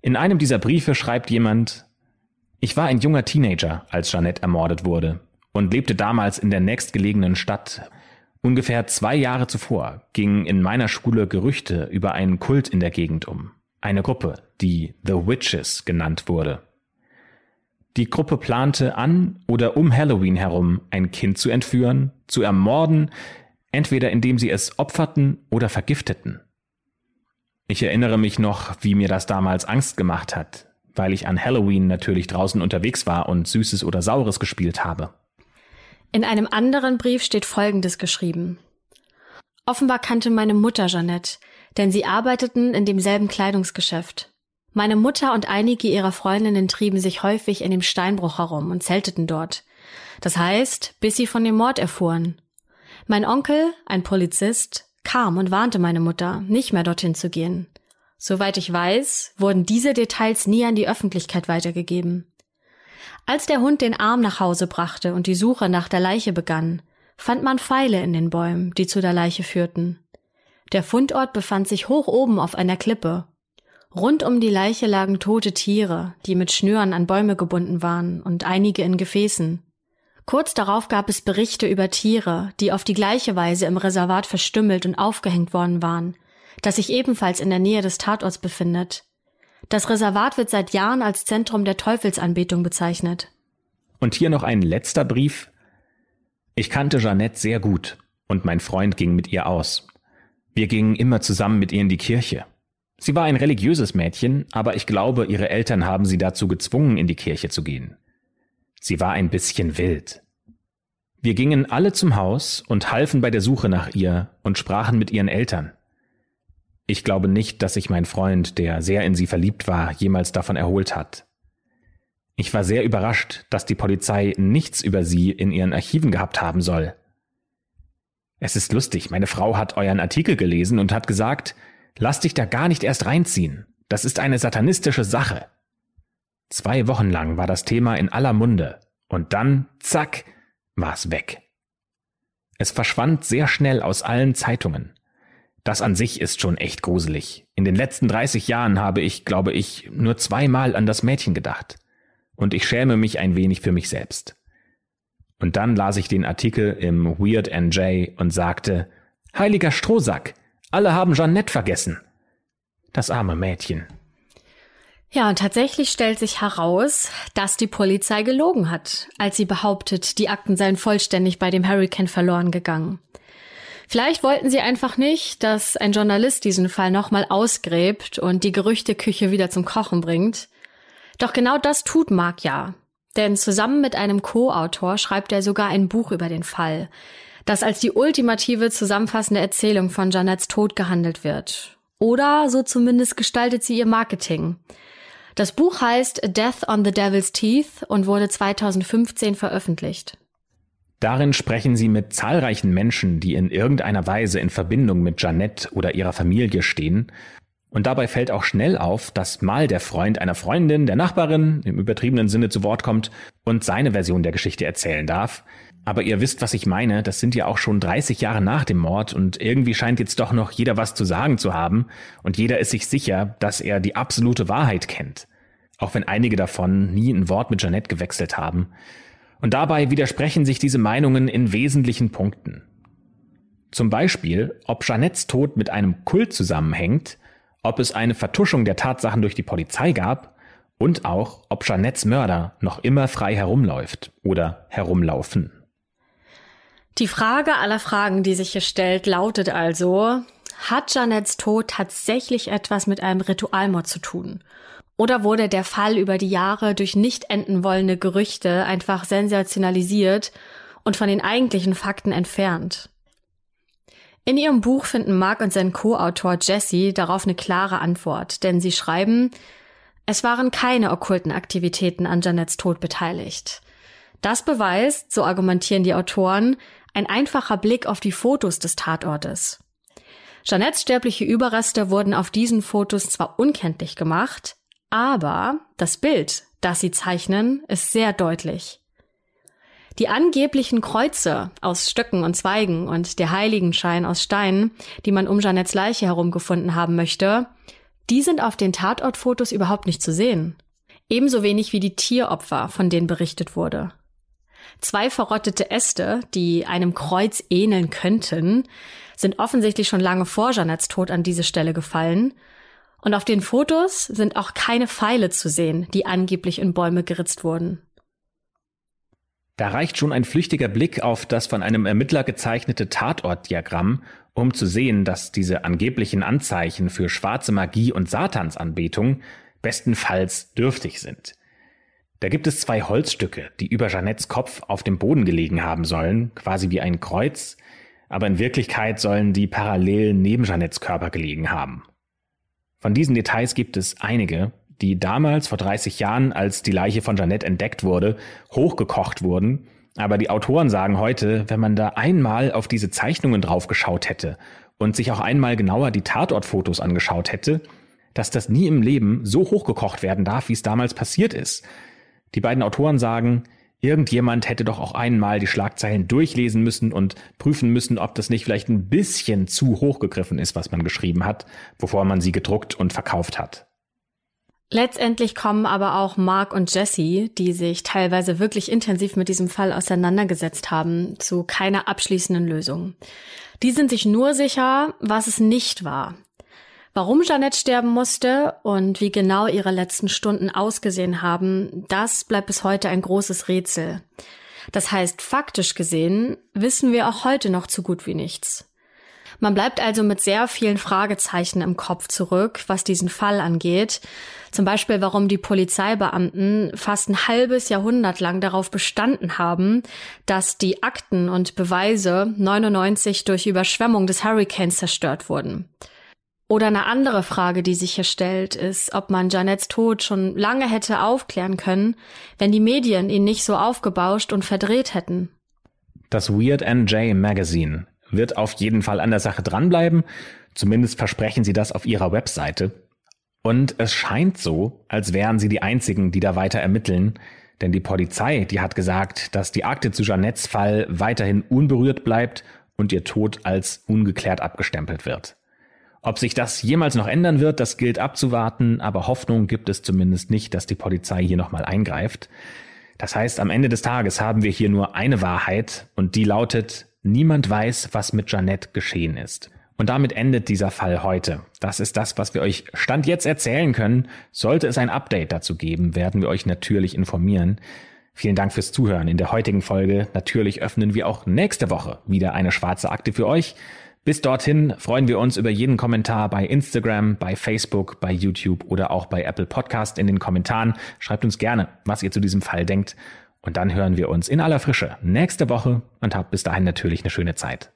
In einem dieser Briefe schreibt jemand, ich war ein junger Teenager, als Jeanette ermordet wurde und lebte damals in der nächstgelegenen Stadt. Ungefähr zwei Jahre zuvor gingen in meiner Schule Gerüchte über einen Kult in der Gegend um eine Gruppe, die The Witches genannt wurde. Die Gruppe plante an oder um Halloween herum ein Kind zu entführen, zu ermorden, entweder indem sie es opferten oder vergifteten. Ich erinnere mich noch, wie mir das damals Angst gemacht hat, weil ich an Halloween natürlich draußen unterwegs war und Süßes oder Saures gespielt habe. In einem anderen Brief steht Folgendes geschrieben. Offenbar kannte meine Mutter Jeanette, denn sie arbeiteten in demselben Kleidungsgeschäft. Meine Mutter und einige ihrer Freundinnen trieben sich häufig in dem Steinbruch herum und zelteten dort. Das heißt, bis sie von dem Mord erfuhren. Mein Onkel, ein Polizist, kam und warnte meine Mutter, nicht mehr dorthin zu gehen. Soweit ich weiß, wurden diese Details nie an die Öffentlichkeit weitergegeben. Als der Hund den Arm nach Hause brachte und die Suche nach der Leiche begann, fand man Pfeile in den Bäumen, die zu der Leiche führten. Der Fundort befand sich hoch oben auf einer Klippe. Rund um die Leiche lagen tote Tiere, die mit Schnüren an Bäume gebunden waren und einige in Gefäßen. Kurz darauf gab es Berichte über Tiere, die auf die gleiche Weise im Reservat verstümmelt und aufgehängt worden waren, das sich ebenfalls in der Nähe des Tatorts befindet. Das Reservat wird seit Jahren als Zentrum der Teufelsanbetung bezeichnet. Und hier noch ein letzter Brief. Ich kannte Jeannette sehr gut und mein Freund ging mit ihr aus. Wir gingen immer zusammen mit ihr in die Kirche. Sie war ein religiöses Mädchen, aber ich glaube, ihre Eltern haben sie dazu gezwungen, in die Kirche zu gehen. Sie war ein bisschen wild. Wir gingen alle zum Haus und halfen bei der Suche nach ihr und sprachen mit ihren Eltern. Ich glaube nicht, dass sich mein Freund, der sehr in sie verliebt war, jemals davon erholt hat. Ich war sehr überrascht, dass die Polizei nichts über sie in ihren Archiven gehabt haben soll. Es ist lustig, meine Frau hat euren Artikel gelesen und hat gesagt, lass dich da gar nicht erst reinziehen. Das ist eine satanistische Sache. Zwei Wochen lang war das Thema in aller Munde und dann, zack, war es weg. Es verschwand sehr schnell aus allen Zeitungen. Das an sich ist schon echt gruselig. In den letzten 30 Jahren habe ich, glaube ich, nur zweimal an das Mädchen gedacht. Und ich schäme mich ein wenig für mich selbst. Und dann las ich den Artikel im Weird NJ und sagte, Heiliger Strohsack, alle haben Jeannette vergessen. Das arme Mädchen. Ja, und tatsächlich stellt sich heraus, dass die Polizei gelogen hat, als sie behauptet, die Akten seien vollständig bei dem Hurricane verloren gegangen. Vielleicht wollten sie einfach nicht, dass ein Journalist diesen Fall nochmal ausgräbt und die Gerüchteküche wieder zum Kochen bringt. Doch genau das tut Mark ja. Denn zusammen mit einem Co-Autor schreibt er sogar ein Buch über den Fall, das als die ultimative zusammenfassende Erzählung von Janettes Tod gehandelt wird. Oder so zumindest gestaltet sie ihr Marketing. Das Buch heißt Death on the Devil's Teeth und wurde 2015 veröffentlicht. Darin sprechen sie mit zahlreichen Menschen, die in irgendeiner Weise in Verbindung mit Janette oder ihrer Familie stehen und dabei fällt auch schnell auf, dass mal der Freund einer Freundin, der Nachbarin, im übertriebenen Sinne zu Wort kommt und seine Version der Geschichte erzählen darf. Aber ihr wisst, was ich meine, das sind ja auch schon 30 Jahre nach dem Mord und irgendwie scheint jetzt doch noch jeder was zu sagen zu haben und jeder ist sich sicher, dass er die absolute Wahrheit kennt. Auch wenn einige davon nie ein Wort mit Jeanette gewechselt haben. Und dabei widersprechen sich diese Meinungen in wesentlichen Punkten. Zum Beispiel, ob Jeanettes Tod mit einem Kult zusammenhängt ob es eine Vertuschung der Tatsachen durch die Polizei gab und auch, ob Jeanettes Mörder noch immer frei herumläuft oder herumlaufen. Die Frage aller Fragen, die sich hier stellt, lautet also, hat Jeanettes Tod tatsächlich etwas mit einem Ritualmord zu tun? Oder wurde der Fall über die Jahre durch nicht enden wollende Gerüchte einfach sensationalisiert und von den eigentlichen Fakten entfernt? In ihrem Buch finden Mark und sein Co-Autor Jesse darauf eine klare Antwort, denn sie schreiben, es waren keine okkulten Aktivitäten an Janets Tod beteiligt. Das beweist, so argumentieren die Autoren, ein einfacher Blick auf die Fotos des Tatortes. Jeanettes sterbliche Überreste wurden auf diesen Fotos zwar unkenntlich gemacht, aber das Bild, das sie zeichnen, ist sehr deutlich. Die angeblichen Kreuze aus Stöcken und Zweigen und der Heiligenschein aus Steinen, die man um Jeanettes Leiche herum gefunden haben möchte, die sind auf den Tatortfotos überhaupt nicht zu sehen. Ebenso wenig wie die Tieropfer, von denen berichtet wurde. Zwei verrottete Äste, die einem Kreuz ähneln könnten, sind offensichtlich schon lange vor Jeanettes Tod an diese Stelle gefallen. Und auf den Fotos sind auch keine Pfeile zu sehen, die angeblich in Bäume geritzt wurden. Da reicht schon ein flüchtiger Blick auf das von einem Ermittler gezeichnete Tatortdiagramm, um zu sehen, dass diese angeblichen Anzeichen für schwarze Magie und Satansanbetung bestenfalls dürftig sind. Da gibt es zwei Holzstücke, die über Jeanettes Kopf auf dem Boden gelegen haben sollen, quasi wie ein Kreuz, aber in Wirklichkeit sollen die parallel neben Jeanettes Körper gelegen haben. Von diesen Details gibt es einige, die damals vor 30 Jahren, als die Leiche von Jeannette entdeckt wurde, hochgekocht wurden. Aber die Autoren sagen heute, wenn man da einmal auf diese Zeichnungen draufgeschaut hätte und sich auch einmal genauer die Tatortfotos angeschaut hätte, dass das nie im Leben so hochgekocht werden darf, wie es damals passiert ist. Die beiden Autoren sagen, irgendjemand hätte doch auch einmal die Schlagzeilen durchlesen müssen und prüfen müssen, ob das nicht vielleicht ein bisschen zu hochgegriffen ist, was man geschrieben hat, bevor man sie gedruckt und verkauft hat. Letztendlich kommen aber auch Mark und Jesse, die sich teilweise wirklich intensiv mit diesem Fall auseinandergesetzt haben, zu keiner abschließenden Lösung. Die sind sich nur sicher, was es nicht war. Warum Jeanette sterben musste und wie genau ihre letzten Stunden ausgesehen haben, das bleibt bis heute ein großes Rätsel. Das heißt, faktisch gesehen wissen wir auch heute noch zu gut wie nichts. Man bleibt also mit sehr vielen Fragezeichen im Kopf zurück, was diesen Fall angeht. Zum Beispiel, warum die Polizeibeamten fast ein halbes Jahrhundert lang darauf bestanden haben, dass die Akten und Beweise 99 durch Überschwemmung des Hurricanes zerstört wurden. Oder eine andere Frage, die sich hier stellt, ist, ob man Janettes Tod schon lange hätte aufklären können, wenn die Medien ihn nicht so aufgebauscht und verdreht hätten. Das Weird NJ Magazine wird auf jeden Fall an der Sache dranbleiben. Zumindest versprechen sie das auf ihrer Webseite. Und es scheint so, als wären sie die einzigen, die da weiter ermitteln. Denn die Polizei, die hat gesagt, dass die Akte zu Jeanettes Fall weiterhin unberührt bleibt und ihr Tod als ungeklärt abgestempelt wird. Ob sich das jemals noch ändern wird, das gilt abzuwarten, aber Hoffnung gibt es zumindest nicht, dass die Polizei hier nochmal eingreift. Das heißt, am Ende des Tages haben wir hier nur eine Wahrheit und die lautet, Niemand weiß, was mit Janette geschehen ist. Und damit endet dieser Fall heute. Das ist das, was wir euch Stand jetzt erzählen können. Sollte es ein Update dazu geben, werden wir euch natürlich informieren. Vielen Dank fürs Zuhören. In der heutigen Folge natürlich öffnen wir auch nächste Woche wieder eine schwarze Akte für euch. Bis dorthin freuen wir uns über jeden Kommentar bei Instagram, bei Facebook, bei YouTube oder auch bei Apple Podcast in den Kommentaren. Schreibt uns gerne, was ihr zu diesem Fall denkt. Und dann hören wir uns in aller Frische nächste Woche und habt bis dahin natürlich eine schöne Zeit.